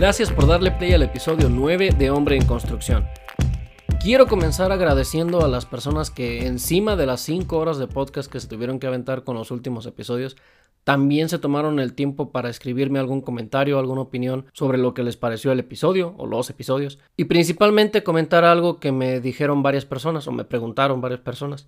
Gracias por darle play al episodio 9 de Hombre en Construcción. Quiero comenzar agradeciendo a las personas que encima de las 5 horas de podcast que se tuvieron que aventar con los últimos episodios, también se tomaron el tiempo para escribirme algún comentario, alguna opinión sobre lo que les pareció el episodio o los episodios. Y principalmente comentar algo que me dijeron varias personas o me preguntaron varias personas,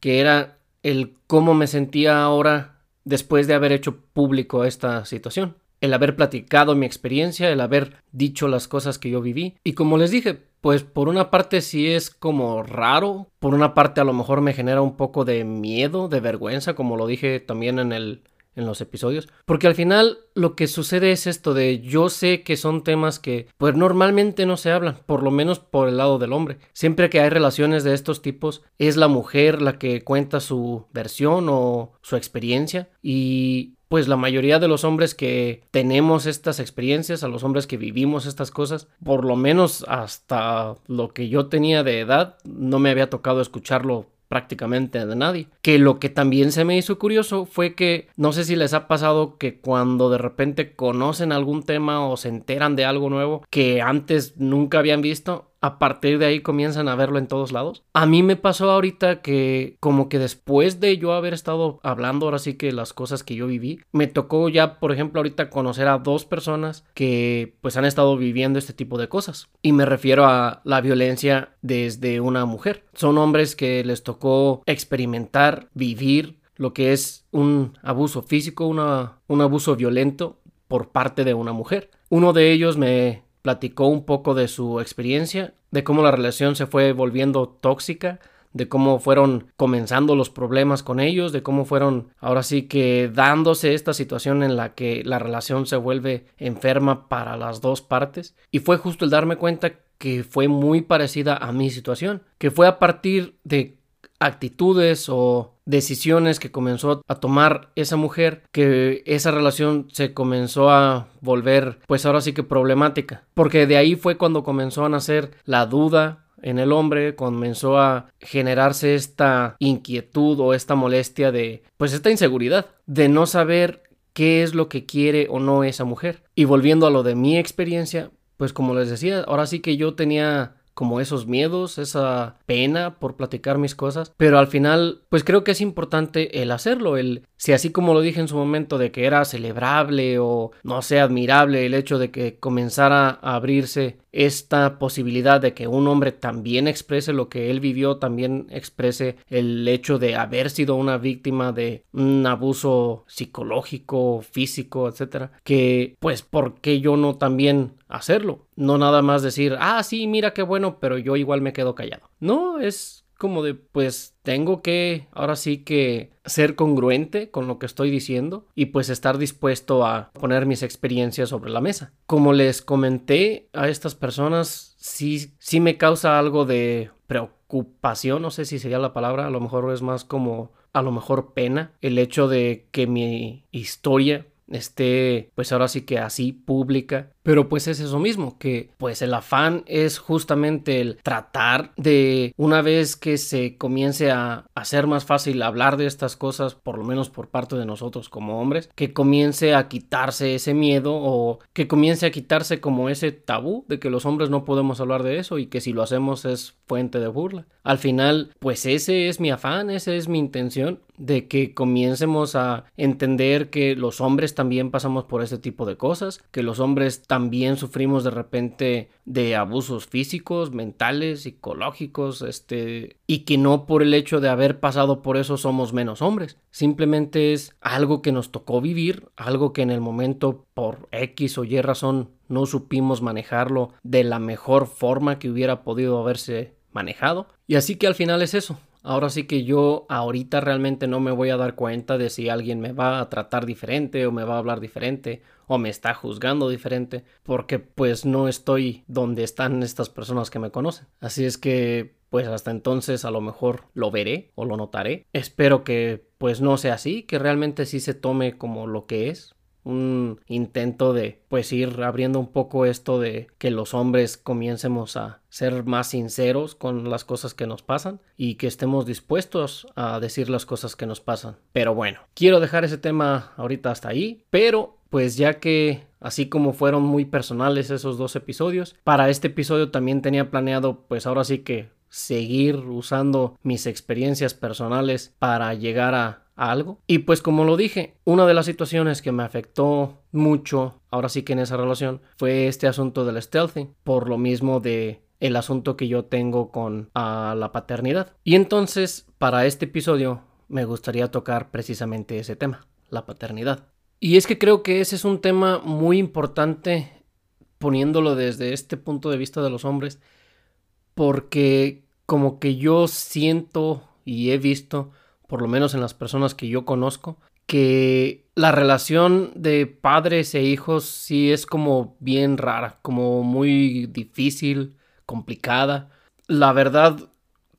que era el cómo me sentía ahora después de haber hecho público esta situación el haber platicado mi experiencia, el haber dicho las cosas que yo viví. Y como les dije, pues por una parte sí es como raro, por una parte a lo mejor me genera un poco de miedo, de vergüenza, como lo dije también en el en los episodios, porque al final lo que sucede es esto de yo sé que son temas que pues normalmente no se hablan, por lo menos por el lado del hombre. Siempre que hay relaciones de estos tipos es la mujer la que cuenta su versión o su experiencia y pues la mayoría de los hombres que tenemos estas experiencias, a los hombres que vivimos estas cosas, por lo menos hasta lo que yo tenía de edad, no me había tocado escucharlo prácticamente de nadie. Que lo que también se me hizo curioso fue que no sé si les ha pasado que cuando de repente conocen algún tema o se enteran de algo nuevo que antes nunca habían visto, a partir de ahí comienzan a verlo en todos lados. A mí me pasó ahorita que como que después de yo haber estado hablando ahora sí que las cosas que yo viví, me tocó ya por ejemplo ahorita conocer a dos personas que pues han estado viviendo este tipo de cosas. Y me refiero a la violencia desde una mujer. Son hombres que les tocó experimentar, vivir lo que es un abuso físico, un abuso violento por parte de una mujer. Uno de ellos me platicó un poco de su experiencia, de cómo la relación se fue volviendo tóxica, de cómo fueron comenzando los problemas con ellos, de cómo fueron ahora sí que dándose esta situación en la que la relación se vuelve enferma para las dos partes. Y fue justo el darme cuenta que fue muy parecida a mi situación, que fue a partir de actitudes o decisiones que comenzó a tomar esa mujer que esa relación se comenzó a volver pues ahora sí que problemática. Porque de ahí fue cuando comenzó a nacer la duda en el hombre comenzó a generarse esta inquietud o esta molestia de pues esta inseguridad de no saber qué es lo que quiere o no esa mujer. Y volviendo a lo de mi experiencia pues como les decía ahora sí que yo tenía como esos miedos, esa pena por platicar mis cosas, pero al final pues creo que es importante el hacerlo, el si así como lo dije en su momento de que era celebrable o no sé, admirable el hecho de que comenzara a abrirse esta posibilidad de que un hombre también exprese lo que él vivió, también exprese el hecho de haber sido una víctima de un abuso psicológico, físico, etcétera, que pues ¿por qué yo no también hacerlo? No nada más decir, ah, sí, mira qué bueno, pero yo igual me quedo callado. No, es como de pues tengo que ahora sí que ser congruente con lo que estoy diciendo y pues estar dispuesto a poner mis experiencias sobre la mesa. Como les comenté a estas personas, sí, sí me causa algo de preocupación, no sé si sería la palabra, a lo mejor es más como a lo mejor pena el hecho de que mi historia esté pues ahora sí que así pública pero pues es eso mismo que pues el afán es justamente el tratar de una vez que se comience a hacer más fácil hablar de estas cosas por lo menos por parte de nosotros como hombres que comience a quitarse ese miedo o que comience a quitarse como ese tabú de que los hombres no podemos hablar de eso y que si lo hacemos es fuente de burla. Al final pues ese es mi afán esa es mi intención de que comiencemos a entender que los hombres también pasamos por ese tipo de cosas, que los hombres también sufrimos de repente de abusos físicos, mentales, psicológicos, este, y que no por el hecho de haber pasado por eso somos menos hombres. Simplemente es algo que nos tocó vivir, algo que en el momento por X o Y razón no supimos manejarlo de la mejor forma que hubiera podido haberse manejado. Y así que al final es eso, Ahora sí que yo ahorita realmente no me voy a dar cuenta de si alguien me va a tratar diferente o me va a hablar diferente o me está juzgando diferente porque pues no estoy donde están estas personas que me conocen. Así es que pues hasta entonces a lo mejor lo veré o lo notaré. Espero que pues no sea así, que realmente sí se tome como lo que es, un intento de pues ir abriendo un poco esto de que los hombres comiencemos a ser más sinceros con las cosas que nos pasan y que estemos dispuestos a decir las cosas que nos pasan. Pero bueno, quiero dejar ese tema ahorita hasta ahí, pero pues ya que así como fueron muy personales esos dos episodios, para este episodio también tenía planeado pues ahora sí que seguir usando mis experiencias personales para llegar a, algo. Y pues como lo dije, una de las situaciones que me afectó mucho, ahora sí que en esa relación, fue este asunto del stealthing, por lo mismo de el asunto que yo tengo con la paternidad. Y entonces, para este episodio, me gustaría tocar precisamente ese tema, la paternidad. Y es que creo que ese es un tema muy importante poniéndolo desde este punto de vista de los hombres, porque como que yo siento y he visto, por lo menos en las personas que yo conozco, que la relación de padres e hijos sí es como bien rara, como muy difícil, complicada. La verdad,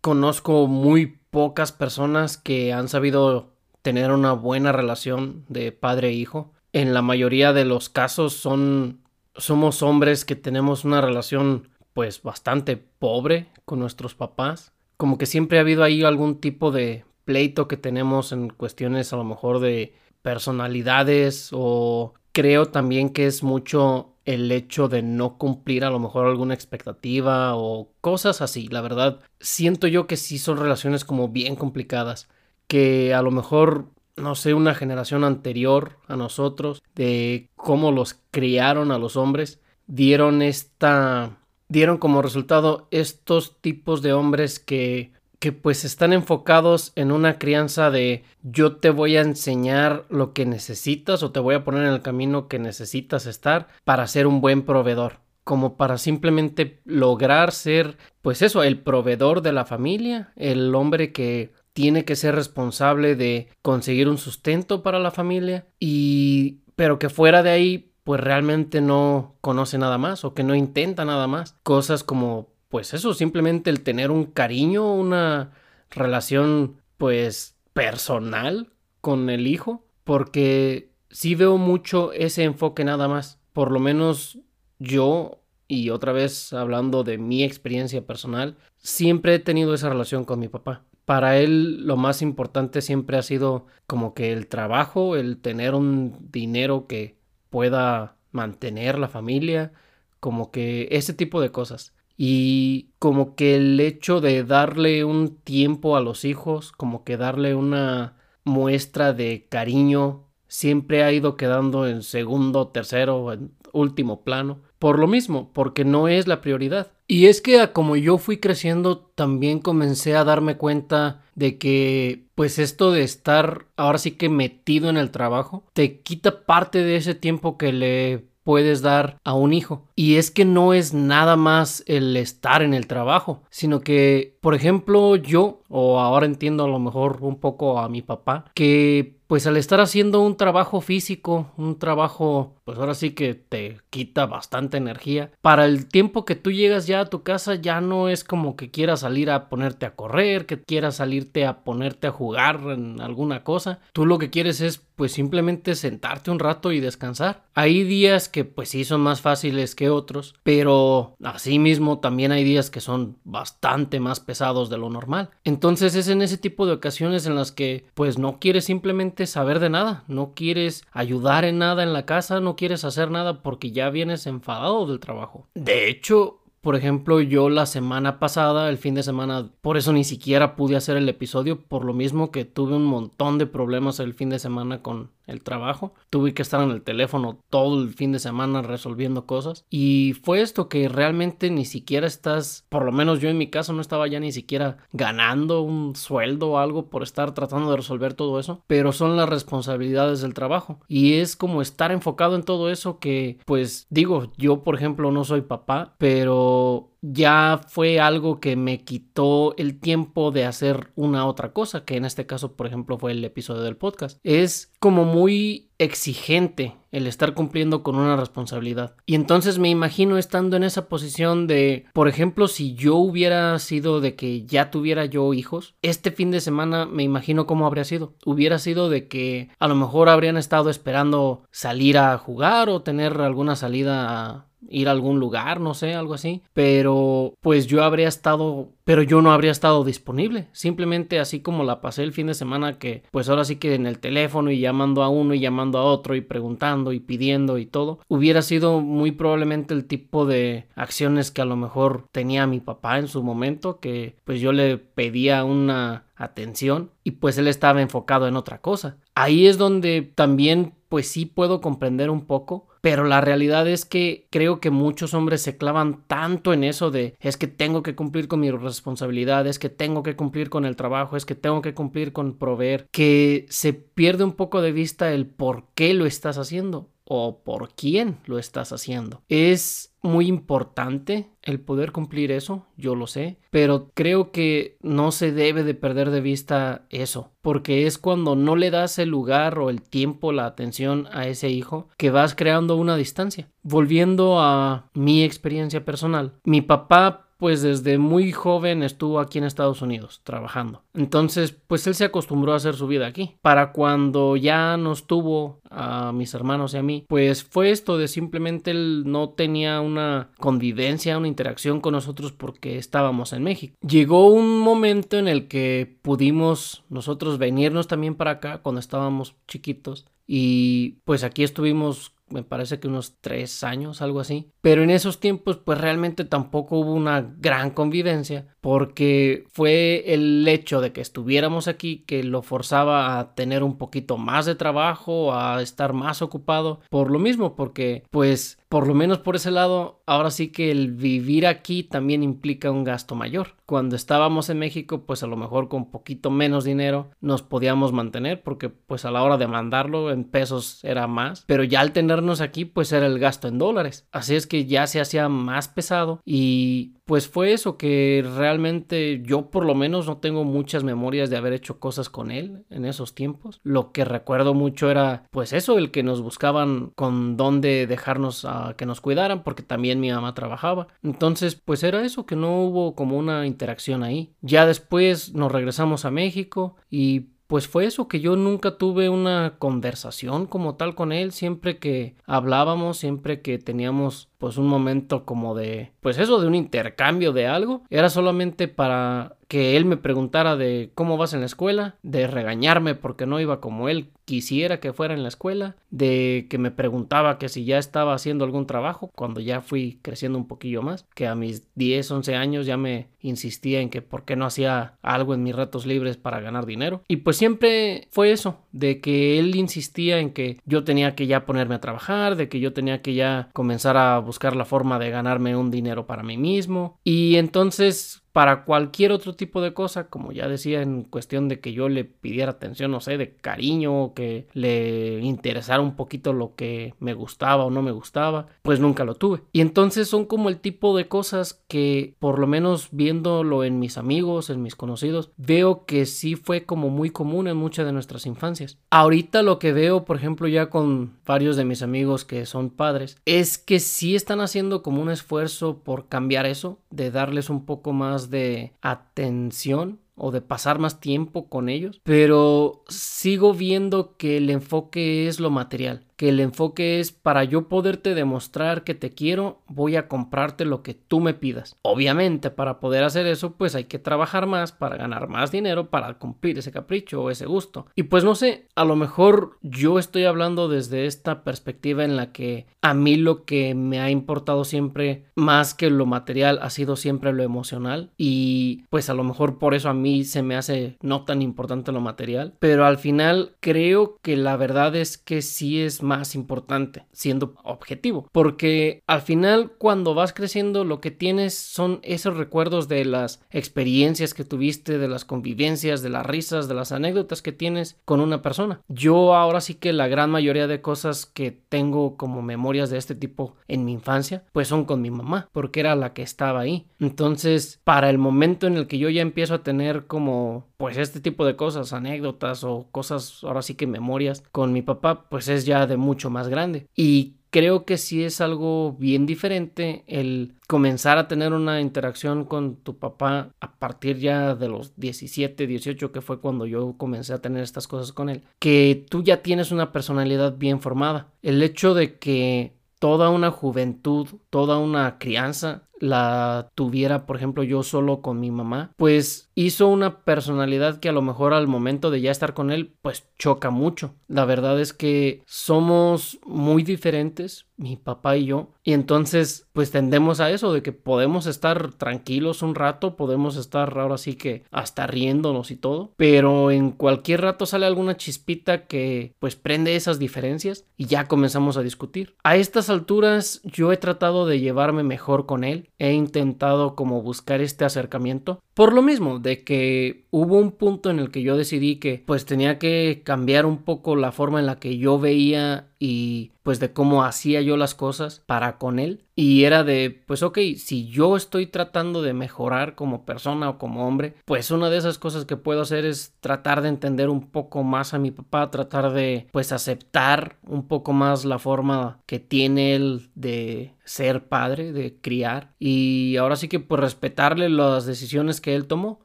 conozco muy pocas personas que han sabido tener una buena relación de padre e hijo. En la mayoría de los casos son somos hombres que tenemos una relación pues bastante pobre con nuestros papás. Como que siempre ha habido ahí algún tipo de pleito que tenemos en cuestiones a lo mejor de personalidades o creo también que es mucho el hecho de no cumplir a lo mejor alguna expectativa o cosas así. La verdad, siento yo que sí son relaciones como bien complicadas, que a lo mejor no sé, una generación anterior a nosotros, de cómo los criaron a los hombres, dieron esta dieron como resultado estos tipos de hombres que que pues están enfocados en una crianza de yo te voy a enseñar lo que necesitas o te voy a poner en el camino que necesitas estar para ser un buen proveedor como para simplemente lograr ser pues eso el proveedor de la familia el hombre que tiene que ser responsable de conseguir un sustento para la familia y pero que fuera de ahí pues realmente no conoce nada más o que no intenta nada más. Cosas como, pues eso, simplemente el tener un cariño, una relación, pues, personal con el hijo, porque sí veo mucho ese enfoque nada más. Por lo menos yo, y otra vez hablando de mi experiencia personal, siempre he tenido esa relación con mi papá. Para él lo más importante siempre ha sido como que el trabajo, el tener un dinero que pueda mantener la familia, como que ese tipo de cosas. Y como que el hecho de darle un tiempo a los hijos, como que darle una muestra de cariño, siempre ha ido quedando en segundo, tercero, en último plano. Por lo mismo, porque no es la prioridad. Y es que como yo fui creciendo, también comencé a darme cuenta de que pues esto de estar ahora sí que metido en el trabajo te quita parte de ese tiempo que le puedes dar a un hijo. Y es que no es nada más el estar en el trabajo, sino que, por ejemplo, yo, o ahora entiendo a lo mejor un poco a mi papá, que pues al estar haciendo un trabajo físico, un trabajo, pues ahora sí que te quita bastante energía, para el tiempo que tú llegas ya a tu casa ya no es como que quieras salir a ponerte a correr, que quieras salirte a ponerte a jugar en alguna cosa, tú lo que quieres es pues simplemente sentarte un rato y descansar. Hay días que pues sí son más fáciles que otros, pero asimismo también hay días que son bastante más pesados de lo normal. Entonces es en ese tipo de ocasiones en las que pues no quieres simplemente saber de nada, no quieres ayudar en nada en la casa, no quieres hacer nada porque ya vienes enfadado del trabajo. De hecho, por ejemplo, yo la semana pasada, el fin de semana, por eso ni siquiera pude hacer el episodio, por lo mismo que tuve un montón de problemas el fin de semana con el trabajo. Tuve que estar en el teléfono todo el fin de semana resolviendo cosas. Y fue esto que realmente ni siquiera estás, por lo menos yo en mi caso no estaba ya ni siquiera ganando un sueldo o algo por estar tratando de resolver todo eso. Pero son las responsabilidades del trabajo. Y es como estar enfocado en todo eso que, pues digo, yo por ejemplo no soy papá, pero ya fue algo que me quitó el tiempo de hacer una otra cosa, que en este caso, por ejemplo, fue el episodio del podcast. Es como muy exigente el estar cumpliendo con una responsabilidad. Y entonces me imagino estando en esa posición de, por ejemplo, si yo hubiera sido de que ya tuviera yo hijos, este fin de semana me imagino cómo habría sido. Hubiera sido de que a lo mejor habrían estado esperando salir a jugar o tener alguna salida a ir a algún lugar, no sé, algo así. Pero pues yo habría estado, pero yo no habría estado disponible. Simplemente así como la pasé el fin de semana que pues ahora sí que en el teléfono y llamando a uno y llamando a otro y preguntando y pidiendo y todo, hubiera sido muy probablemente el tipo de acciones que a lo mejor tenía mi papá en su momento, que pues yo le pedía una atención y pues él estaba enfocado en otra cosa. Ahí es donde también pues sí puedo comprender un poco, pero la realidad es que creo que muchos hombres se clavan tanto en eso de es que tengo que cumplir con mis responsabilidades, que tengo que cumplir con el trabajo, es que tengo que cumplir con proveer, que se pierde un poco de vista el por qué lo estás haciendo o por quién lo estás haciendo. Es muy importante el poder cumplir eso, yo lo sé, pero creo que no se debe de perder de vista eso, porque es cuando no le das el lugar o el tiempo, la atención a ese hijo que vas creando una distancia. Volviendo a mi experiencia personal, mi papá pues desde muy joven estuvo aquí en Estados Unidos trabajando. Entonces, pues él se acostumbró a hacer su vida aquí. Para cuando ya nos tuvo a mis hermanos y a mí, pues fue esto de simplemente él no tenía una convivencia, una interacción con nosotros porque estábamos en México. Llegó un momento en el que pudimos nosotros venirnos también para acá cuando estábamos chiquitos y pues aquí estuvimos me parece que unos tres años, algo así. Pero en esos tiempos, pues realmente tampoco hubo una gran convivencia, porque fue el hecho de que estuviéramos aquí que lo forzaba a tener un poquito más de trabajo, a estar más ocupado, por lo mismo, porque pues por lo menos por ese lado, ahora sí que el vivir aquí también implica un gasto mayor. Cuando estábamos en México, pues a lo mejor con poquito menos dinero nos podíamos mantener porque pues a la hora de mandarlo en pesos era más, pero ya al tenernos aquí pues era el gasto en dólares. Así es que ya se hacía más pesado y pues fue eso que realmente yo por lo menos no tengo muchas memorias de haber hecho cosas con él en esos tiempos. Lo que recuerdo mucho era pues eso, el que nos buscaban con dónde dejarnos a que nos cuidaran porque también mi mamá trabajaba. Entonces pues era eso, que no hubo como una interacción ahí. Ya después nos regresamos a México y pues fue eso, que yo nunca tuve una conversación como tal con él, siempre que hablábamos, siempre que teníamos pues un momento como de, pues eso, de un intercambio de algo, era solamente para que él me preguntara de cómo vas en la escuela, de regañarme porque no iba como él quisiera que fuera en la escuela, de que me preguntaba que si ya estaba haciendo algún trabajo cuando ya fui creciendo un poquillo más, que a mis 10, 11 años ya me insistía en que por qué no hacía algo en mis ratos libres para ganar dinero. Y pues siempre fue eso, de que él insistía en que yo tenía que ya ponerme a trabajar, de que yo tenía que ya comenzar a buscar la forma de ganarme un dinero para mí mismo. Y entonces para cualquier otro tipo de cosa, como ya decía, en cuestión de que yo le pidiera atención, no sé, de cariño, o que le interesara un poquito lo que me gustaba o no me gustaba, pues nunca lo tuve. Y entonces son como el tipo de cosas que, por lo menos viéndolo en mis amigos, en mis conocidos, veo que sí fue como muy común en muchas de nuestras infancias. Ahorita lo que veo, por ejemplo, ya con varios de mis amigos que son padres, es que sí están haciendo como un esfuerzo por cambiar eso, de darles un poco más de atención o de pasar más tiempo con ellos, pero sigo viendo que el enfoque es lo material que el enfoque es para yo poderte demostrar que te quiero, voy a comprarte lo que tú me pidas. Obviamente, para poder hacer eso, pues hay que trabajar más para ganar más dinero para cumplir ese capricho o ese gusto. Y pues no sé, a lo mejor yo estoy hablando desde esta perspectiva en la que a mí lo que me ha importado siempre más que lo material ha sido siempre lo emocional y pues a lo mejor por eso a mí se me hace no tan importante lo material, pero al final creo que la verdad es que sí es importante, siendo objetivo. Porque al final, cuando vas creciendo, lo que tienes son esos recuerdos de las experiencias que tuviste, de las convivencias, de las risas, de las anécdotas que tienes con una persona. Yo ahora sí que la gran mayoría de cosas que tengo como memorias de este tipo en mi infancia, pues son con mi mamá, porque era la que estaba ahí. Entonces, para el momento en el que yo ya empiezo a tener como pues este tipo de cosas, anécdotas o cosas, ahora sí que memorias con mi papá, pues es ya de mucho más grande. Y creo que sí es algo bien diferente el comenzar a tener una interacción con tu papá a partir ya de los 17, 18, que fue cuando yo comencé a tener estas cosas con él, que tú ya tienes una personalidad bien formada. El hecho de que toda una juventud, toda una crianza la tuviera, por ejemplo, yo solo con mi mamá, pues hizo una personalidad que a lo mejor al momento de ya estar con él, pues choca mucho. La verdad es que somos muy diferentes, mi papá y yo, y entonces pues tendemos a eso, de que podemos estar tranquilos un rato, podemos estar ahora sí que hasta riéndonos y todo, pero en cualquier rato sale alguna chispita que pues prende esas diferencias y ya comenzamos a discutir. A estas alturas yo he tratado de llevarme mejor con él, he intentado como buscar este acercamiento. Por lo mismo, de que hubo un punto en el que yo decidí que pues tenía que cambiar un poco la forma en la que yo veía y pues de cómo hacía yo las cosas para con él y era de pues ok si yo estoy tratando de mejorar como persona o como hombre pues una de esas cosas que puedo hacer es tratar de entender un poco más a mi papá tratar de pues aceptar un poco más la forma que tiene él de ser padre, de criar y ahora sí que pues respetarle las decisiones que él tomó.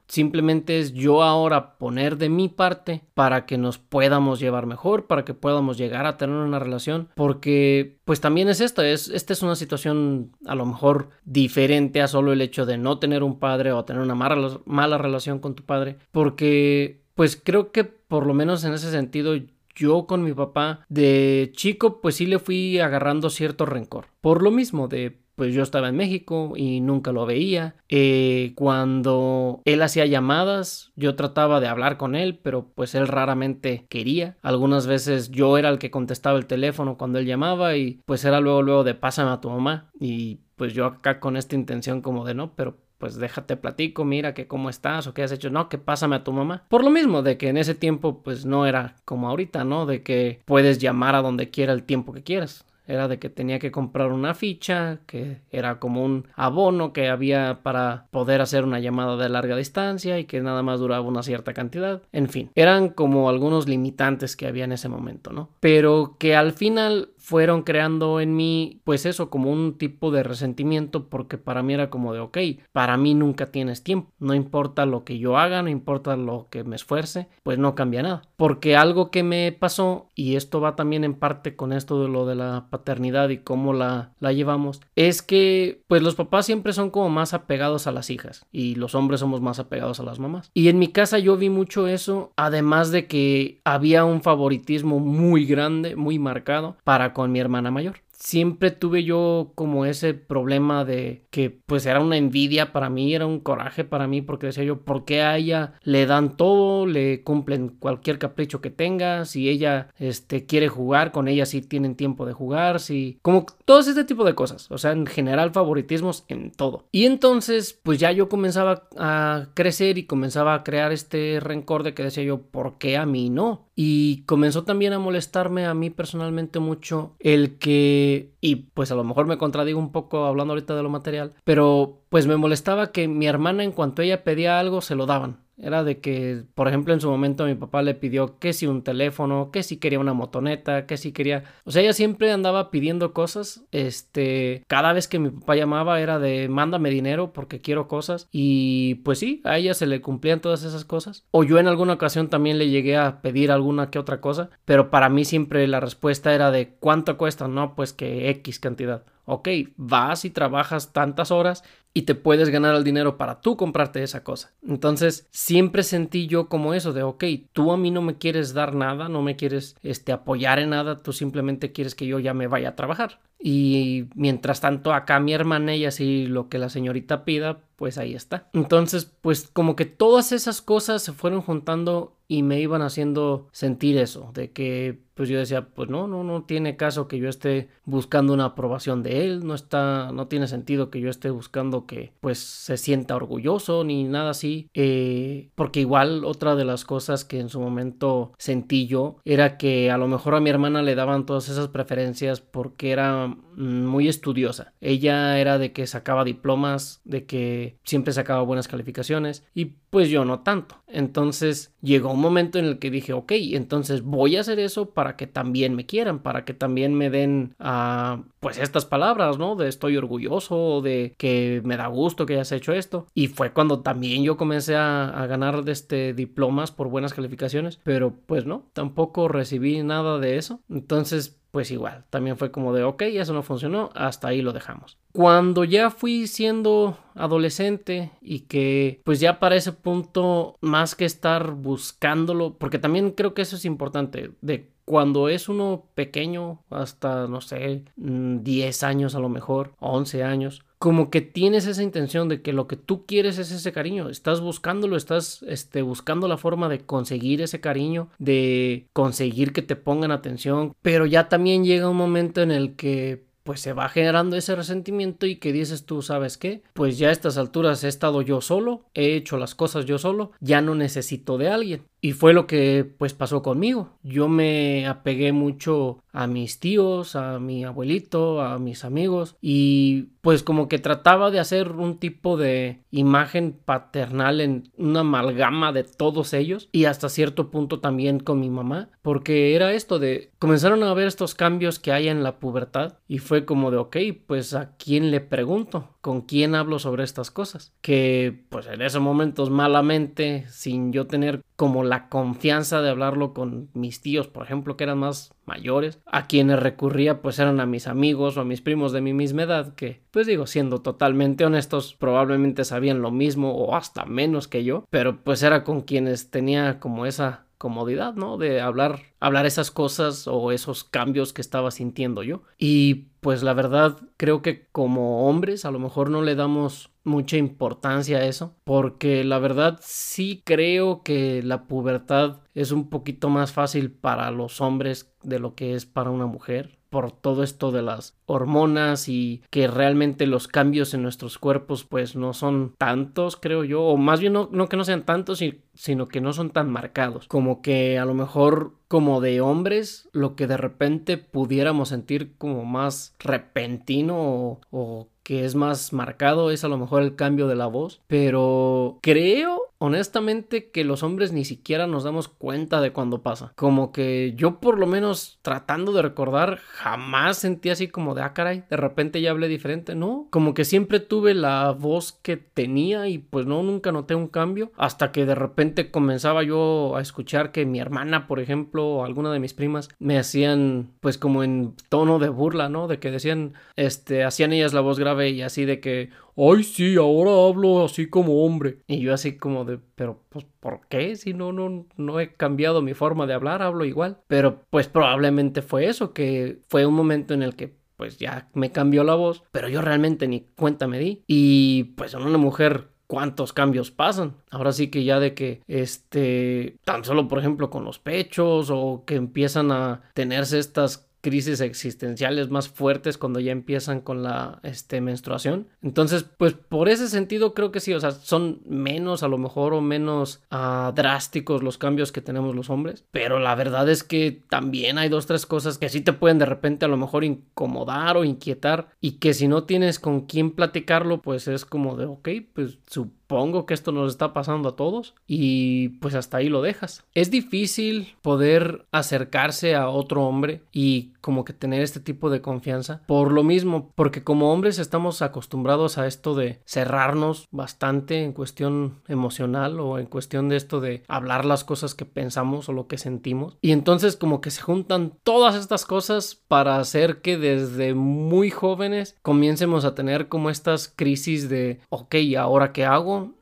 Simplemente es yo ahora poner de mi parte para que nos podamos llevar mejor, para que podamos llegar a tener una relación, porque pues también es esta, es, esta es una situación a lo mejor diferente a solo el hecho de no tener un padre o tener una mala, mala relación con tu padre, porque pues creo que por lo menos en ese sentido yo con mi papá de chico pues sí le fui agarrando cierto rencor. Por lo mismo de pues yo estaba en México y nunca lo veía. Eh, cuando él hacía llamadas, yo trataba de hablar con él, pero pues él raramente quería. Algunas veces yo era el que contestaba el teléfono cuando él llamaba y pues era luego luego de pásame a tu mamá y pues yo acá con esta intención como de no, pero pues déjate platico, mira que cómo estás o qué has hecho, no, que pásame a tu mamá. Por lo mismo, de que en ese tiempo pues no era como ahorita, ¿no? De que puedes llamar a donde quiera el tiempo que quieras. Era de que tenía que comprar una ficha, que era como un abono que había para poder hacer una llamada de larga distancia y que nada más duraba una cierta cantidad. En fin, eran como algunos limitantes que había en ese momento, ¿no? Pero que al final fueron creando en mí, pues eso, como un tipo de resentimiento, porque para mí era como de, ok, para mí nunca tienes tiempo, no importa lo que yo haga, no importa lo que me esfuerce, pues no cambia nada. Porque algo que me pasó, y esto va también en parte con esto de lo de la paternidad y cómo la, la llevamos, es que pues los papás siempre son como más apegados a las hijas y los hombres somos más apegados a las mamás. Y en mi casa yo vi mucho eso, además de que había un favoritismo muy grande, muy marcado para con mi hermana mayor siempre tuve yo como ese problema de que pues era una envidia para mí, era un coraje para mí porque decía yo, ¿por qué a ella le dan todo, le cumplen cualquier capricho que tenga, si ella este quiere jugar, con ella sí tienen tiempo de jugar, si como todo este tipo de cosas, o sea, en general favoritismos en todo. Y entonces, pues ya yo comenzaba a crecer y comenzaba a crear este rencor de que decía yo, ¿por qué a mí no? Y comenzó también a molestarme a mí personalmente mucho el que, y pues a lo mejor me contradigo un poco hablando ahorita de lo material, pero pues me molestaba que mi hermana en cuanto ella pedía algo se lo daban. Era de que, por ejemplo, en su momento mi papá le pidió que si un teléfono, que si quería una motoneta, que si quería... O sea, ella siempre andaba pidiendo cosas. Este, cada vez que mi papá llamaba era de mándame dinero porque quiero cosas. Y pues sí, a ella se le cumplían todas esas cosas. O yo en alguna ocasión también le llegué a pedir alguna que otra cosa. Pero para mí siempre la respuesta era de ¿cuánto cuesta? No, pues que X cantidad. Ok, vas y trabajas tantas horas y te puedes ganar el dinero para tú comprarte esa cosa. Entonces, siempre sentí yo como eso de, ok, tú a mí no me quieres dar nada, no me quieres este, apoyar en nada, tú simplemente quieres que yo ya me vaya a trabajar. Y mientras tanto, acá mi hermana, ella sí lo que la señorita pida, pues ahí está. Entonces, pues como que todas esas cosas se fueron juntando y me iban haciendo sentir eso, de que pues yo decía, pues no, no, no tiene caso que yo esté buscando una aprobación de él, no está, no tiene sentido que yo esté buscando que pues se sienta orgulloso ni nada así, eh, porque igual otra de las cosas que en su momento sentí yo era que a lo mejor a mi hermana le daban todas esas preferencias porque era muy estudiosa, ella era de que sacaba diplomas, de que siempre sacaba buenas calificaciones y pues yo no tanto, Entonces llegó un momento en el que dije, ok, entonces voy a hacer eso para que también me quieran, para que también me den uh, pues estas palabras, ¿no? De estoy orgulloso, de que me da gusto que hayas hecho esto. Y fue cuando también yo comencé a, a ganar este, diplomas por buenas calificaciones, pero pues no, tampoco recibí nada de eso. Entonces pues igual, también fue como de, ok, eso no funcionó, hasta ahí lo dejamos. Cuando ya fui siendo adolescente y que pues ya para ese punto, más que estar buscándolo, porque también creo que eso es importante, de cuando es uno pequeño, hasta, no sé, 10 mm, años a lo mejor, 11 años, como que tienes esa intención de que lo que tú quieres es ese cariño, estás buscándolo, estás este, buscando la forma de conseguir ese cariño, de conseguir que te pongan atención, pero ya también llega un momento en el que pues se va generando ese resentimiento y que dices tú, ¿sabes qué? Pues ya a estas alturas he estado yo solo, he hecho las cosas yo solo, ya no necesito de alguien. Y fue lo que pues pasó conmigo. Yo me apegué mucho a mis tíos, a mi abuelito, a mis amigos y pues como que trataba de hacer un tipo de imagen paternal en una amalgama de todos ellos y hasta cierto punto también con mi mamá porque era esto de comenzaron a ver estos cambios que hay en la pubertad y fue como de ok pues a quién le pregunto con quién hablo sobre estas cosas. Que pues en esos momentos malamente, sin yo tener como la confianza de hablarlo con mis tíos, por ejemplo, que eran más mayores, a quienes recurría pues eran a mis amigos o a mis primos de mi misma edad, que pues digo, siendo totalmente honestos, probablemente sabían lo mismo o hasta menos que yo, pero pues era con quienes tenía como esa comodidad, ¿no? De hablar, hablar esas cosas o esos cambios que estaba sintiendo yo. Y pues la verdad creo que como hombres a lo mejor no le damos mucha importancia a eso, porque la verdad sí creo que la pubertad es un poquito más fácil para los hombres de lo que es para una mujer por todo esto de las hormonas y que realmente los cambios en nuestros cuerpos pues no son tantos creo yo o más bien no, que no sean tantos sino que no son tan marcados. Como que a lo mejor como de hombres lo que de repente pudiéramos sentir como más repentino o, o que es más marcado es a lo mejor el cambio de la voz, pero creo honestamente que los hombres ni siquiera nos damos cuenta de cuando pasa. Como que yo por lo menos tratando de recordar jamás sentí así como de ah caray, de repente ya hablé diferente, no, como que siempre tuve la voz que tenía y pues no, nunca noté un cambio hasta que de repente comenzaba yo a escuchar que mi hermana, por ejemplo, o alguna de mis primas me hacían pues como en tono de burla, ¿no? De que decían, este, hacían ellas la voz grave y así de que, ay, sí, ahora hablo así como hombre. Y yo así como de, pero pues, ¿por qué? Si no, no, no he cambiado mi forma de hablar, hablo igual. Pero pues probablemente fue eso, que fue un momento en el que pues ya me cambió la voz, pero yo realmente ni cuenta me di. Y pues en una mujer cuántos cambios pasan. Ahora sí que ya de que este tan solo por ejemplo con los pechos o que empiezan a tenerse estas crisis existenciales más fuertes cuando ya empiezan con la este, menstruación. Entonces, pues por ese sentido creo que sí, o sea, son menos a lo mejor o menos uh, drásticos los cambios que tenemos los hombres, pero la verdad es que también hay dos, tres cosas que sí te pueden de repente a lo mejor incomodar o inquietar y que si no tienes con quién platicarlo, pues es como de, ok, pues su supongo que esto nos está pasando a todos y pues hasta ahí lo dejas. Es difícil poder acercarse a otro hombre y como que tener este tipo de confianza por lo mismo, porque como hombres estamos acostumbrados a esto de cerrarnos bastante en cuestión emocional o en cuestión de esto de hablar las cosas que pensamos o lo que sentimos y entonces como que se juntan todas estas cosas para hacer que desde muy jóvenes comiencemos a tener como estas crisis de ok, ¿ahora qué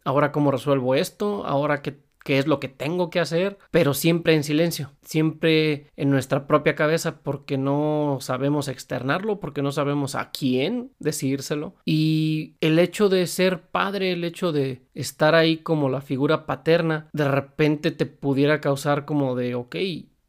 ahora cómo resuelvo esto, ahora qué, qué es lo que tengo que hacer, pero siempre en silencio, siempre en nuestra propia cabeza porque no sabemos externarlo, porque no sabemos a quién decírselo. Y el hecho de ser padre, el hecho de estar ahí como la figura paterna, de repente te pudiera causar como de, ok,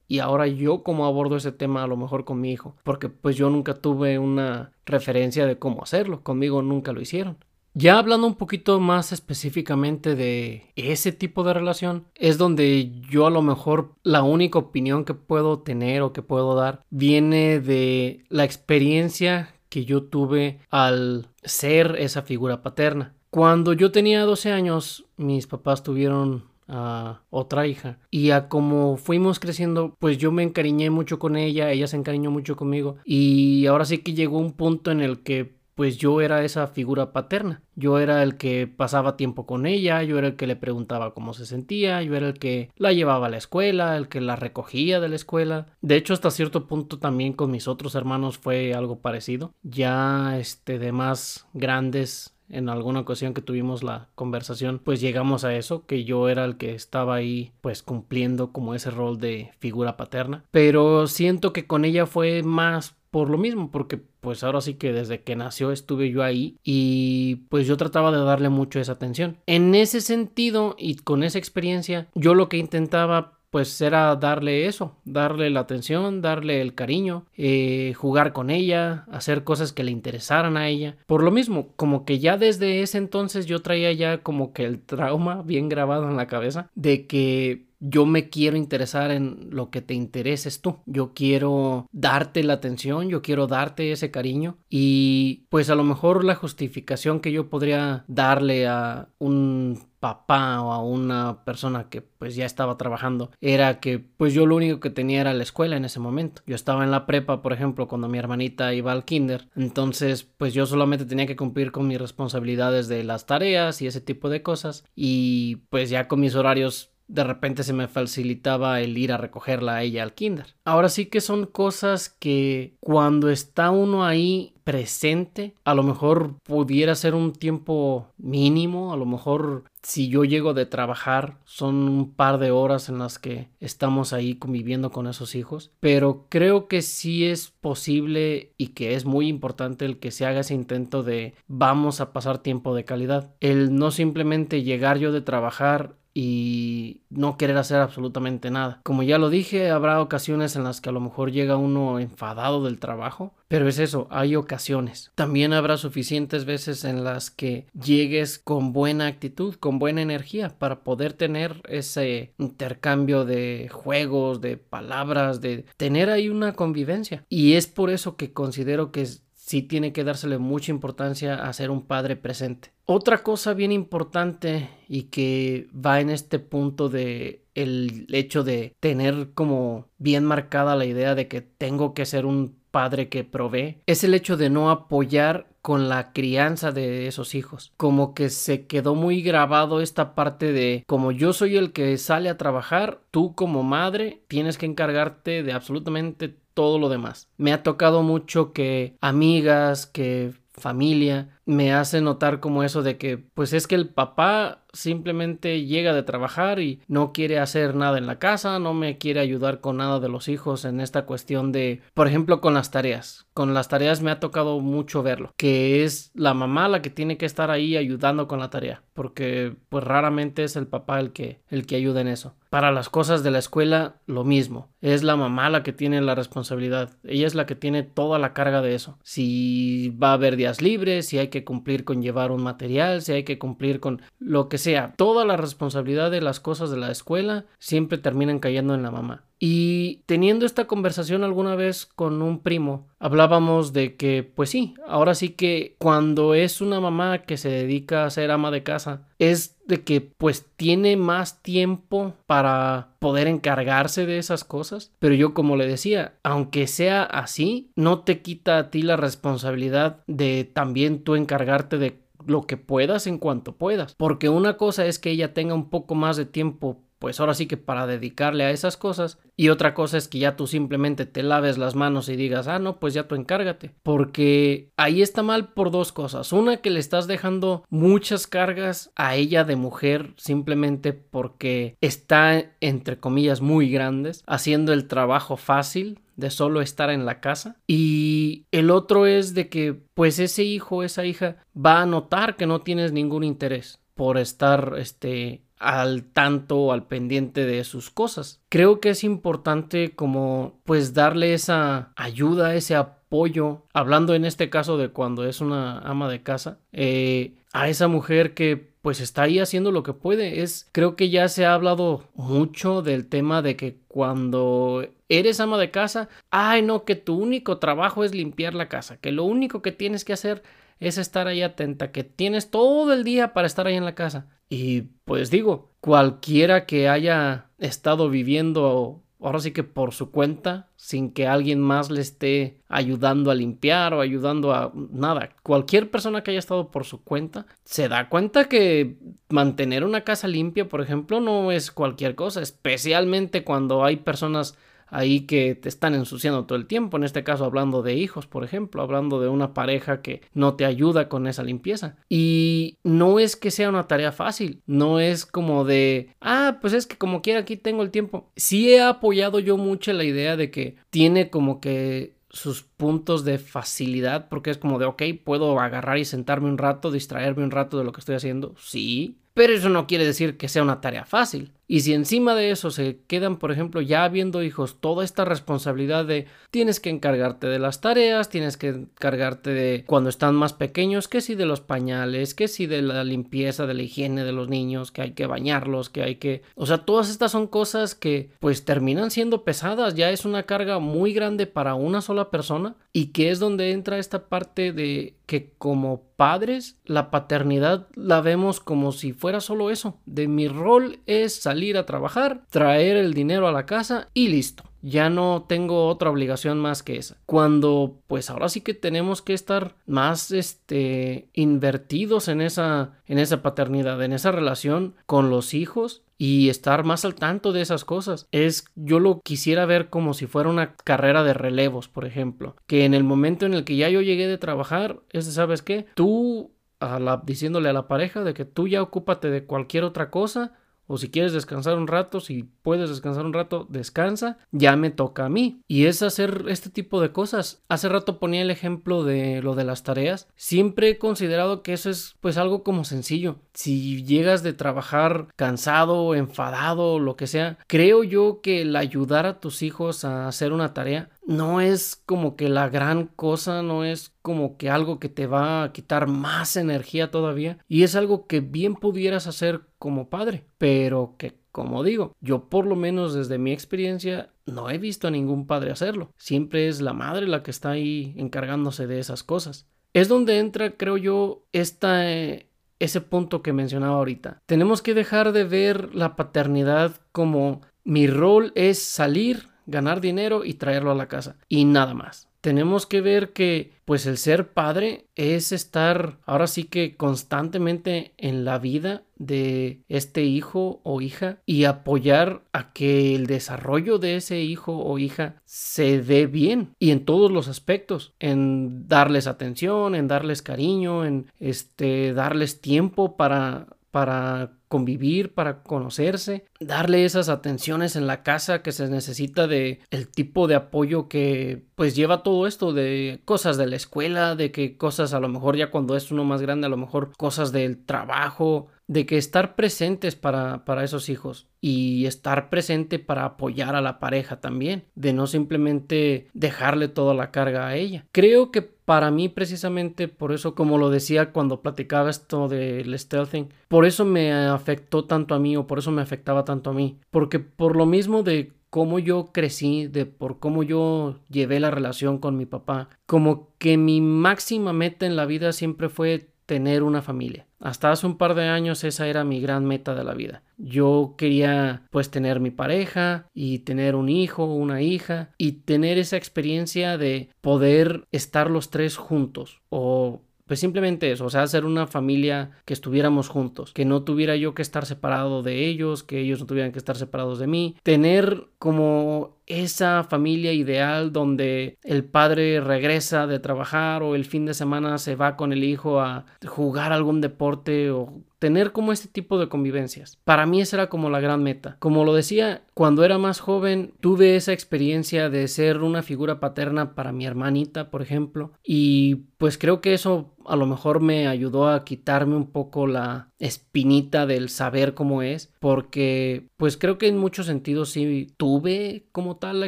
y ahora yo cómo abordo ese tema a lo mejor con mi hijo, porque pues yo nunca tuve una referencia de cómo hacerlo, conmigo nunca lo hicieron. Ya hablando un poquito más específicamente de ese tipo de relación, es donde yo a lo mejor la única opinión que puedo tener o que puedo dar viene de la experiencia que yo tuve al ser esa figura paterna. Cuando yo tenía 12 años, mis papás tuvieron a otra hija. Y a como fuimos creciendo, pues yo me encariñé mucho con ella, ella se encariñó mucho conmigo. Y ahora sí que llegó un punto en el que pues yo era esa figura paterna. Yo era el que pasaba tiempo con ella, yo era el que le preguntaba cómo se sentía, yo era el que la llevaba a la escuela, el que la recogía de la escuela. De hecho, hasta cierto punto también con mis otros hermanos fue algo parecido. Ya este de más grandes en alguna ocasión que tuvimos la conversación, pues llegamos a eso, que yo era el que estaba ahí pues cumpliendo como ese rol de figura paterna. Pero siento que con ella fue más por lo mismo, porque pues ahora sí que desde que nació estuve yo ahí y pues yo trataba de darle mucho esa atención. En ese sentido y con esa experiencia, yo lo que intentaba pues era darle eso, darle la atención, darle el cariño, eh, jugar con ella, hacer cosas que le interesaran a ella. Por lo mismo, como que ya desde ese entonces yo traía ya como que el trauma bien grabado en la cabeza de que yo me quiero interesar en lo que te intereses tú. Yo quiero darte la atención, yo quiero darte ese cariño y pues a lo mejor la justificación que yo podría darle a un papá o a una persona que pues ya estaba trabajando era que pues yo lo único que tenía era la escuela en ese momento. Yo estaba en la prepa, por ejemplo, cuando mi hermanita iba al kinder. Entonces pues yo solamente tenía que cumplir con mis responsabilidades de las tareas y ese tipo de cosas y pues ya con mis horarios de repente se me facilitaba el ir a recogerla a ella al kinder. Ahora sí que son cosas que cuando está uno ahí presente, a lo mejor pudiera ser un tiempo mínimo, a lo mejor si yo llego de trabajar son un par de horas en las que estamos ahí conviviendo con esos hijos, pero creo que sí es posible y que es muy importante el que se haga ese intento de vamos a pasar tiempo de calidad, el no simplemente llegar yo de trabajar y no querer hacer absolutamente nada. Como ya lo dije, habrá ocasiones en las que a lo mejor llega uno enfadado del trabajo, pero es eso, hay ocasiones. También habrá suficientes veces en las que llegues con buena actitud, con buena energía para poder tener ese intercambio de juegos, de palabras, de tener ahí una convivencia. Y es por eso que considero que sí tiene que dársele mucha importancia a ser un padre presente. Otra cosa bien importante y que va en este punto de el hecho de tener como bien marcada la idea de que tengo que ser un padre que provee es el hecho de no apoyar con la crianza de esos hijos. Como que se quedó muy grabado esta parte de como yo soy el que sale a trabajar, tú como madre tienes que encargarte de absolutamente todo lo demás. Me ha tocado mucho que amigas, que familia me hace notar como eso de que pues es que el papá simplemente llega de trabajar y no quiere hacer nada en la casa, no me quiere ayudar con nada de los hijos en esta cuestión de, por ejemplo, con las tareas. Con las tareas me ha tocado mucho verlo, que es la mamá la que tiene que estar ahí ayudando con la tarea, porque pues raramente es el papá el que el que ayuda en eso. Para las cosas de la escuela, lo mismo. Es la mamá la que tiene la responsabilidad. Ella es la que tiene toda la carga de eso. Si va a haber días libres, si hay que cumplir con llevar un material, si hay que cumplir con lo que sea, toda la responsabilidad de las cosas de la escuela siempre terminan cayendo en la mamá. Y teniendo esta conversación alguna vez con un primo, hablábamos de que, pues sí, ahora sí que cuando es una mamá que se dedica a ser ama de casa, es de que pues tiene más tiempo para poder encargarse de esas cosas. Pero yo como le decía, aunque sea así, no te quita a ti la responsabilidad de también tú encargarte de lo que puedas en cuanto puedas. Porque una cosa es que ella tenga un poco más de tiempo pues ahora sí que para dedicarle a esas cosas. Y otra cosa es que ya tú simplemente te laves las manos y digas, ah, no, pues ya tú encárgate. Porque ahí está mal por dos cosas. Una, que le estás dejando muchas cargas a ella de mujer simplemente porque está, entre comillas, muy grandes, haciendo el trabajo fácil de solo estar en la casa. Y el otro es de que pues ese hijo, esa hija va a notar que no tienes ningún interés por estar este al tanto al pendiente de sus cosas. Creo que es importante como pues darle esa ayuda, ese apoyo, hablando en este caso de cuando es una ama de casa, eh, a esa mujer que pues está ahí haciendo lo que puede. Es, creo que ya se ha hablado mucho del tema de que cuando eres ama de casa, ay no, que tu único trabajo es limpiar la casa, que lo único que tienes que hacer es estar ahí atenta, que tienes todo el día para estar ahí en la casa. Y pues digo, cualquiera que haya estado viviendo ahora sí que por su cuenta, sin que alguien más le esté ayudando a limpiar o ayudando a nada. Cualquier persona que haya estado por su cuenta se da cuenta que mantener una casa limpia, por ejemplo, no es cualquier cosa, especialmente cuando hay personas ahí que te están ensuciando todo el tiempo, en este caso hablando de hijos, por ejemplo, hablando de una pareja que no te ayuda con esa limpieza. Y no es que sea una tarea fácil, no es como de, ah, pues es que como quiera aquí tengo el tiempo. Sí he apoyado yo mucho la idea de que tiene como que sus puntos de facilidad porque es como de, ok, puedo agarrar y sentarme un rato, distraerme un rato de lo que estoy haciendo, sí, pero eso no quiere decir que sea una tarea fácil. Y si encima de eso se quedan, por ejemplo, ya habiendo hijos, toda esta responsabilidad de tienes que encargarte de las tareas, tienes que encargarte de cuando están más pequeños, que si de los pañales, que si de la limpieza, de la higiene de los niños, que hay que bañarlos, que hay que... O sea, todas estas son cosas que pues terminan siendo pesadas, ya es una carga muy grande para una sola persona y que es donde entra esta parte de que como padres la paternidad la vemos como si fuera solo eso, de mi rol es salir a trabajar, traer el dinero a la casa y listo. Ya no tengo otra obligación más que esa. Cuando pues ahora sí que tenemos que estar más este invertidos en esa en esa paternidad, en esa relación con los hijos y estar más al tanto de esas cosas. Es yo lo quisiera ver como si fuera una carrera de relevos, por ejemplo, que en el momento en el que ya yo llegué de trabajar, es ¿sabes qué? Tú a la, diciéndole a la pareja de que tú ya ocúpate de cualquier otra cosa o si quieres descansar un rato, si puedes descansar un rato, descansa, ya me toca a mí. Y es hacer este tipo de cosas. Hace rato ponía el ejemplo de lo de las tareas. Siempre he considerado que eso es pues algo como sencillo. Si llegas de trabajar cansado, enfadado, lo que sea, creo yo que el ayudar a tus hijos a hacer una tarea no es como que la gran cosa, no es como que algo que te va a quitar más energía todavía y es algo que bien pudieras hacer como padre, pero que como digo, yo por lo menos desde mi experiencia no he visto a ningún padre hacerlo. Siempre es la madre la que está ahí encargándose de esas cosas. Es donde entra, creo yo, esta, ese punto que mencionaba ahorita. Tenemos que dejar de ver la paternidad como mi rol es salir ganar dinero y traerlo a la casa y nada más. Tenemos que ver que pues el ser padre es estar ahora sí que constantemente en la vida de este hijo o hija y apoyar a que el desarrollo de ese hijo o hija se dé bien y en todos los aspectos, en darles atención, en darles cariño, en este darles tiempo para para convivir, para conocerse, darle esas atenciones en la casa que se necesita de el tipo de apoyo que pues lleva todo esto de cosas de la escuela, de que cosas a lo mejor ya cuando es uno más grande, a lo mejor cosas del trabajo, de que estar presentes para, para esos hijos y estar presente para apoyar a la pareja también, de no simplemente dejarle toda la carga a ella. Creo que para mí precisamente por eso como lo decía cuando platicaba esto del stealthing, por eso me afectó tanto a mí o por eso me afectaba tanto a mí, porque por lo mismo de cómo yo crecí, de por cómo yo llevé la relación con mi papá, como que mi máxima meta en la vida siempre fue tener una familia. Hasta hace un par de años esa era mi gran meta de la vida. Yo quería pues tener mi pareja y tener un hijo, una hija y tener esa experiencia de poder estar los tres juntos o pues simplemente eso, o sea, hacer una familia que estuviéramos juntos, que no tuviera yo que estar separado de ellos, que ellos no tuvieran que estar separados de mí, tener como esa familia ideal donde el padre regresa de trabajar o el fin de semana se va con el hijo a jugar algún deporte o tener como este tipo de convivencias. Para mí esa era como la gran meta. Como lo decía, cuando era más joven tuve esa experiencia de ser una figura paterna para mi hermanita, por ejemplo, y pues creo que eso a lo mejor me ayudó a quitarme un poco la espinita del saber cómo es, porque pues creo que en muchos sentidos sí tuve como tal la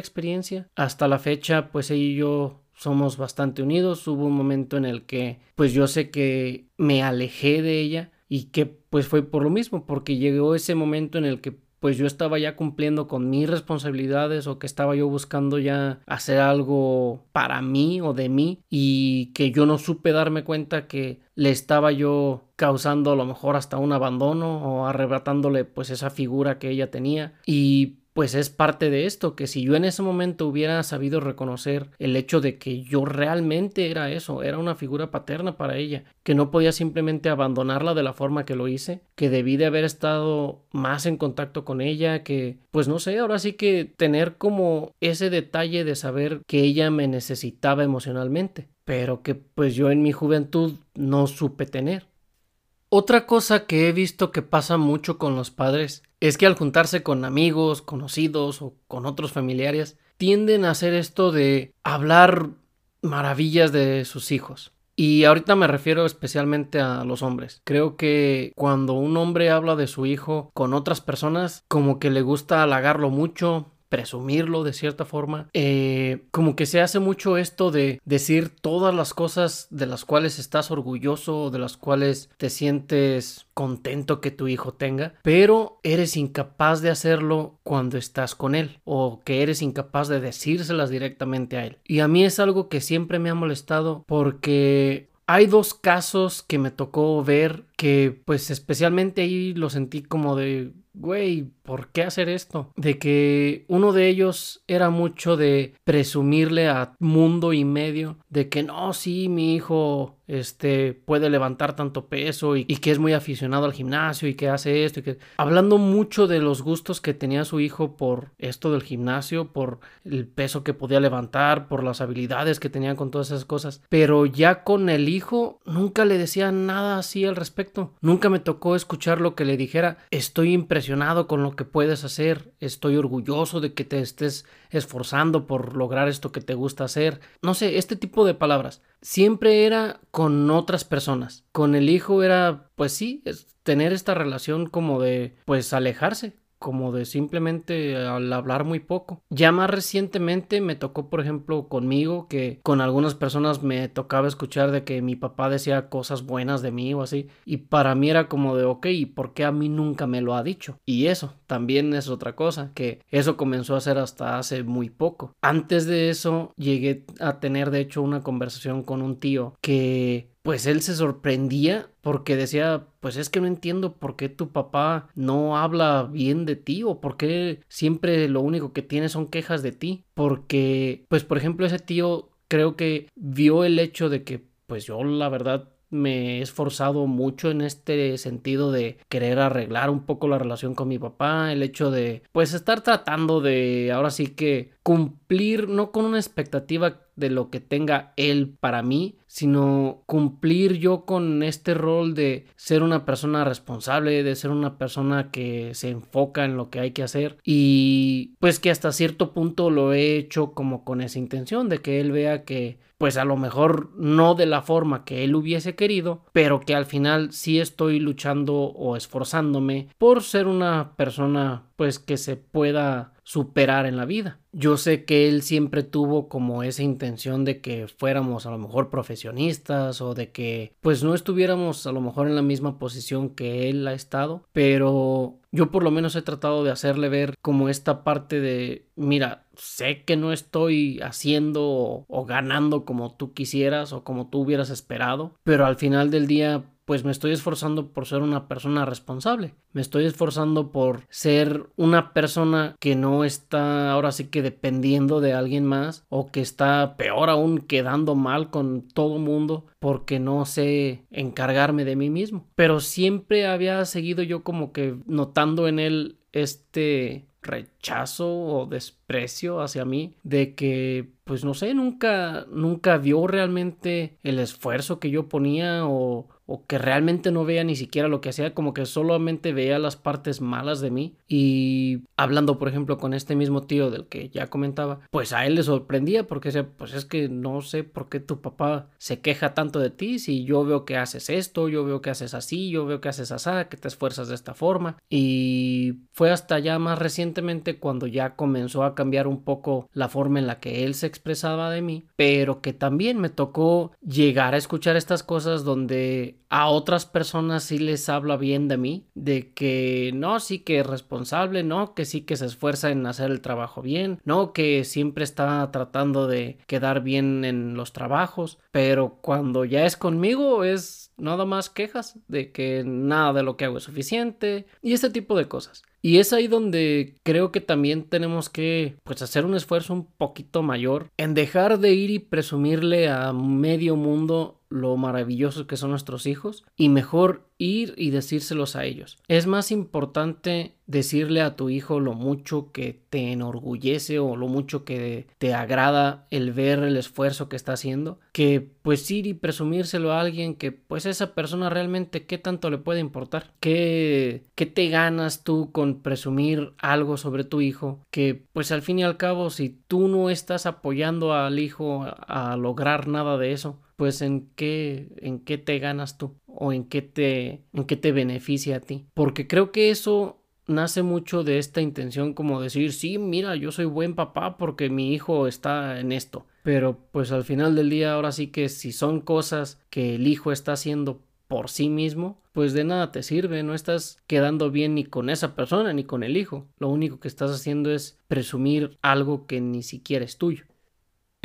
experiencia. Hasta la fecha pues ella y yo somos bastante unidos. Hubo un momento en el que pues yo sé que me alejé de ella y que pues fue por lo mismo, porque llegó ese momento en el que pues yo estaba ya cumpliendo con mis responsabilidades o que estaba yo buscando ya hacer algo para mí o de mí y que yo no supe darme cuenta que le estaba yo causando a lo mejor hasta un abandono o arrebatándole pues esa figura que ella tenía. Y pues es parte de esto, que si yo en ese momento hubiera sabido reconocer el hecho de que yo realmente era eso, era una figura paterna para ella, que no podía simplemente abandonarla de la forma que lo hice, que debí de haber estado más en contacto con ella, que pues no sé, ahora sí que tener como ese detalle de saber que ella me necesitaba emocionalmente, pero que pues yo en mi juventud no supe tener. Otra cosa que he visto que pasa mucho con los padres es que al juntarse con amigos, conocidos o con otros familiares, tienden a hacer esto de hablar maravillas de sus hijos. Y ahorita me refiero especialmente a los hombres. Creo que cuando un hombre habla de su hijo con otras personas, como que le gusta halagarlo mucho, presumirlo de cierta forma. Eh, como que se hace mucho esto de decir todas las cosas de las cuales estás orgulloso o de las cuales te sientes contento que tu hijo tenga, pero eres incapaz de hacerlo cuando estás con él o que eres incapaz de decírselas directamente a él. Y a mí es algo que siempre me ha molestado porque hay dos casos que me tocó ver que pues especialmente ahí lo sentí como de güey, ¿por qué hacer esto? De que uno de ellos era mucho de presumirle a mundo y medio de que no, sí, mi hijo este puede levantar tanto peso y, que es muy aficionado al gimnasio y que hace esto y que hablando mucho de los gustos que tenía su hijo por esto del gimnasio, por el peso que podía levantar, por las habilidades que tenía con todas esas cosas, pero ya con el hijo nunca le decía nada así al respecto. Nunca me tocó escuchar lo que le dijera, estoy impresionado con lo que puedes hacer, estoy orgulloso de que te estés esforzando por lograr esto que te gusta hacer. No sé, este tipo de palabras. Siempre era con otras personas. Con el hijo era, pues sí, tener esta relación como de, pues alejarse como de simplemente al hablar muy poco. Ya más recientemente me tocó, por ejemplo, conmigo, que con algunas personas me tocaba escuchar de que mi papá decía cosas buenas de mí o así, y para mí era como de, ok, ¿y por qué a mí nunca me lo ha dicho? Y eso también es otra cosa, que eso comenzó a ser hasta hace muy poco. Antes de eso llegué a tener, de hecho, una conversación con un tío que pues él se sorprendía porque decía, pues es que no entiendo por qué tu papá no habla bien de ti o por qué siempre lo único que tiene son quejas de ti. Porque, pues por ejemplo, ese tío creo que vio el hecho de que, pues yo la verdad me he esforzado mucho en este sentido de querer arreglar un poco la relación con mi papá, el hecho de pues estar tratando de ahora sí que cumplir no con una expectativa de lo que tenga él para mí, sino cumplir yo con este rol de ser una persona responsable, de ser una persona que se enfoca en lo que hay que hacer. Y pues que hasta cierto punto lo he hecho como con esa intención de que él vea que pues a lo mejor no de la forma que él hubiese querido, pero que al final sí estoy luchando o esforzándome por ser una persona pues que se pueda superar en la vida. Yo sé que él siempre tuvo como esa intención de que fuéramos a lo mejor profesionistas o de que pues no estuviéramos a lo mejor en la misma posición que él ha estado, pero yo por lo menos he tratado de hacerle ver como esta parte de, mira, sé que no estoy haciendo o, o ganando como tú quisieras o como tú hubieras esperado, pero al final del día pues me estoy esforzando por ser una persona responsable. Me estoy esforzando por ser una persona que no está ahora sí que dependiendo de alguien más o que está peor aún quedando mal con todo mundo porque no sé encargarme de mí mismo. Pero siempre había seguido yo como que notando en él este rechazo o desprecio hacia mí de que pues no sé nunca nunca vio realmente el esfuerzo que yo ponía o que realmente no vea ni siquiera lo que hacía, como que solamente veía las partes malas de mí. Y hablando, por ejemplo, con este mismo tío del que ya comentaba, pues a él le sorprendía porque decía, pues es que no sé por qué tu papá se queja tanto de ti, si yo veo que haces esto, yo veo que haces así, yo veo que haces así, que te esfuerzas de esta forma. Y fue hasta ya más recientemente cuando ya comenzó a cambiar un poco la forma en la que él se expresaba de mí, pero que también me tocó llegar a escuchar estas cosas donde a otras personas sí les habla bien de mí, de que no, sí que es responsable, no, que sí que se esfuerza en hacer el trabajo bien, no, que siempre está tratando de quedar bien en los trabajos, pero cuando ya es conmigo es nada más quejas de que nada de lo que hago es suficiente y ese tipo de cosas. Y es ahí donde creo que también tenemos que pues hacer un esfuerzo un poquito mayor en dejar de ir y presumirle a medio mundo lo maravillosos que son nuestros hijos y mejor ir y decírselos a ellos. Es más importante decirle a tu hijo lo mucho que te enorgullece o lo mucho que te agrada el ver el esfuerzo que está haciendo que pues ir y presumírselo a alguien que pues esa persona realmente qué tanto le puede importar qué, qué te ganas tú con presumir algo sobre tu hijo que pues al fin y al cabo si tú no estás apoyando al hijo a lograr nada de eso pues en qué en qué te ganas tú o en qué te en qué te beneficia a ti porque creo que eso nace mucho de esta intención como decir sí mira yo soy buen papá porque mi hijo está en esto pero pues al final del día ahora sí que si son cosas que el hijo está haciendo por sí mismo, pues de nada te sirve, no estás quedando bien ni con esa persona ni con el hijo. Lo único que estás haciendo es presumir algo que ni siquiera es tuyo.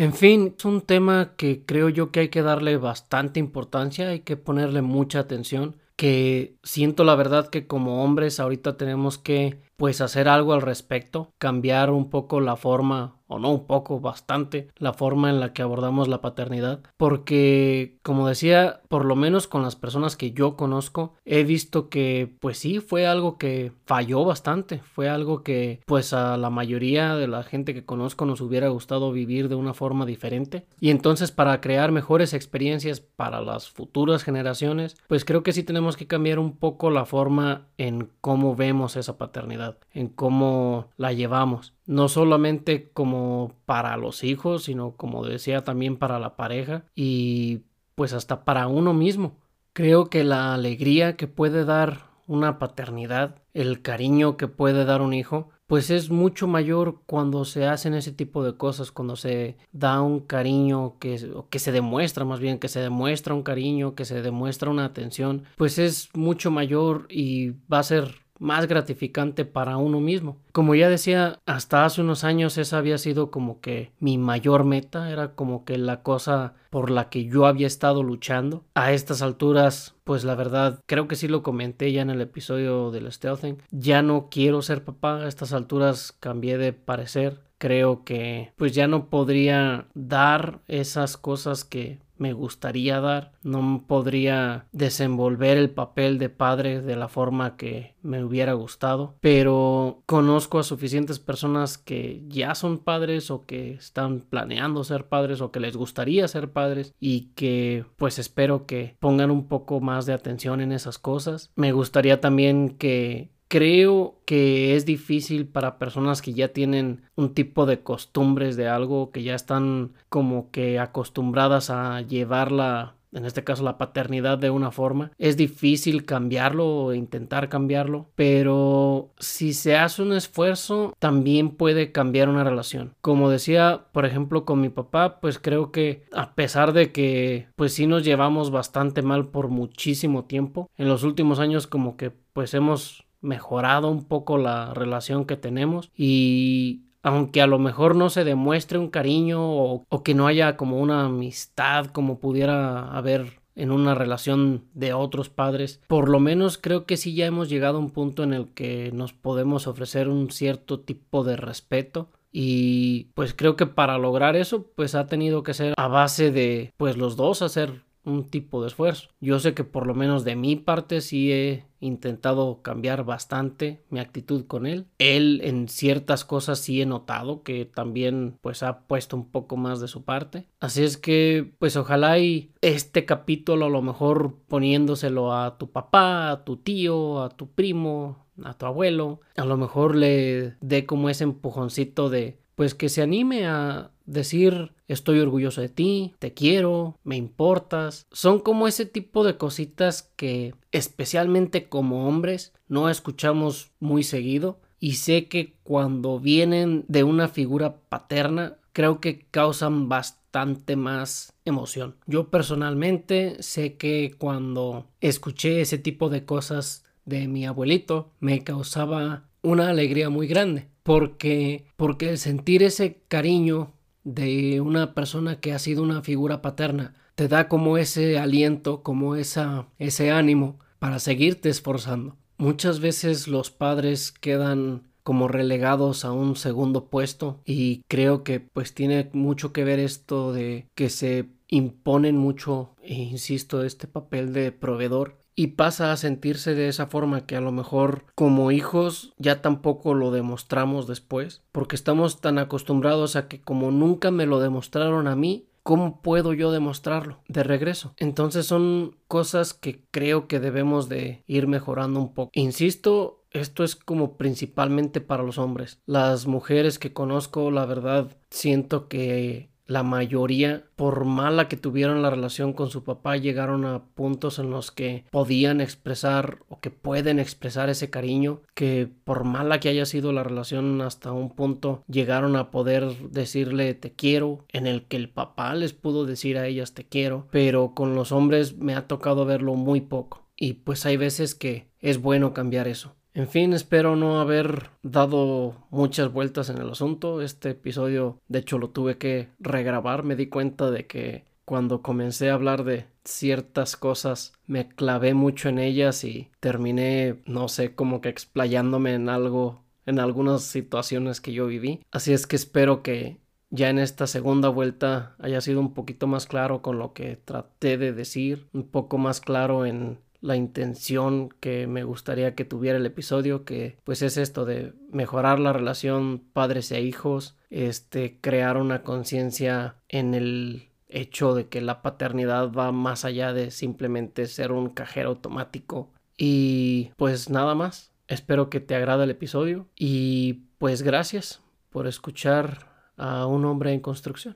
En fin, es un tema que creo yo que hay que darle bastante importancia, hay que ponerle mucha atención, que siento la verdad que como hombres ahorita tenemos que pues hacer algo al respecto, cambiar un poco la forma o no un poco, bastante, la forma en la que abordamos la paternidad, porque como decía, por lo menos con las personas que yo conozco, he visto que pues sí, fue algo que falló bastante, fue algo que pues a la mayoría de la gente que conozco nos hubiera gustado vivir de una forma diferente, y entonces para crear mejores experiencias para las futuras generaciones, pues creo que sí tenemos que cambiar un poco la forma en cómo vemos esa paternidad, en cómo la llevamos no solamente como para los hijos, sino como decía también para la pareja y pues hasta para uno mismo. Creo que la alegría que puede dar una paternidad, el cariño que puede dar un hijo, pues es mucho mayor cuando se hacen ese tipo de cosas, cuando se da un cariño que, que se demuestra más bien, que se demuestra un cariño, que se demuestra una atención, pues es mucho mayor y va a ser más gratificante para uno mismo. Como ya decía, hasta hace unos años esa había sido como que mi mayor meta, era como que la cosa por la que yo había estado luchando. A estas alturas, pues la verdad, creo que sí lo comenté ya en el episodio del Stealthing, ya no quiero ser papá, a estas alturas cambié de parecer. Creo que pues ya no podría dar esas cosas que me gustaría dar, no podría desenvolver el papel de padre de la forma que me hubiera gustado, pero conozco a suficientes personas que ya son padres o que están planeando ser padres o que les gustaría ser padres y que pues espero que pongan un poco más de atención en esas cosas. Me gustaría también que creo que es difícil para personas que ya tienen un tipo de costumbres de algo, que ya están como que acostumbradas a llevarla, en este caso la paternidad de una forma. Es difícil cambiarlo o intentar cambiarlo, pero si se hace un esfuerzo, también puede cambiar una relación. Como decía, por ejemplo, con mi papá, pues creo que a pesar de que pues sí nos llevamos bastante mal por muchísimo tiempo, en los últimos años como que pues hemos mejorado un poco la relación que tenemos y aunque a lo mejor no se demuestre un cariño o, que no haya como una amistad como pudiera haber en una relación de otros padres, por lo menos creo que sí ya hemos llegado a un punto en el que nos podemos ofrecer un cierto tipo de respeto y pues creo que para lograr eso pues ha tenido que ser a base de pues los dos hacer un tipo de esfuerzo. Yo sé que por lo menos de mi parte sí he intentado cambiar bastante mi actitud con él. Él en ciertas cosas sí he notado que también pues ha puesto un poco más de su parte. Así es que pues ojalá y este capítulo a lo mejor poniéndoselo a tu papá, a tu tío, a tu primo, a tu abuelo, a lo mejor le dé como ese empujoncito de pues que se anime a decir estoy orgulloso de ti, te quiero, me importas. Son como ese tipo de cositas que especialmente como hombres no escuchamos muy seguido y sé que cuando vienen de una figura paterna creo que causan bastante más emoción. Yo personalmente sé que cuando escuché ese tipo de cosas de mi abuelito me causaba una alegría muy grande porque porque el sentir ese cariño de una persona que ha sido una figura paterna te da como ese aliento, como esa ese ánimo para seguirte esforzando. Muchas veces los padres quedan como relegados a un segundo puesto y creo que pues tiene mucho que ver esto de que se imponen mucho, e insisto, este papel de proveedor y pasa a sentirse de esa forma que a lo mejor como hijos ya tampoco lo demostramos después porque estamos tan acostumbrados a que como nunca me lo demostraron a mí ¿Cómo puedo yo demostrarlo de regreso? Entonces son cosas que creo que debemos de ir mejorando un poco. Insisto, esto es como principalmente para los hombres. Las mujeres que conozco, la verdad, siento que la mayoría, por mala que tuvieron la relación con su papá, llegaron a puntos en los que podían expresar o que pueden expresar ese cariño, que por mala que haya sido la relación hasta un punto, llegaron a poder decirle te quiero, en el que el papá les pudo decir a ellas te quiero, pero con los hombres me ha tocado verlo muy poco. Y pues hay veces que es bueno cambiar eso. En fin, espero no haber dado muchas vueltas en el asunto. Este episodio, de hecho, lo tuve que regrabar. Me di cuenta de que cuando comencé a hablar de ciertas cosas me clavé mucho en ellas y terminé, no sé, como que explayándome en algo, en algunas situaciones que yo viví. Así es que espero que ya en esta segunda vuelta haya sido un poquito más claro con lo que traté de decir, un poco más claro en la intención que me gustaría que tuviera el episodio, que pues es esto de mejorar la relación padres e hijos, este crear una conciencia en el hecho de que la paternidad va más allá de simplemente ser un cajero automático y pues nada más. Espero que te agrade el episodio y pues gracias por escuchar a un hombre en construcción.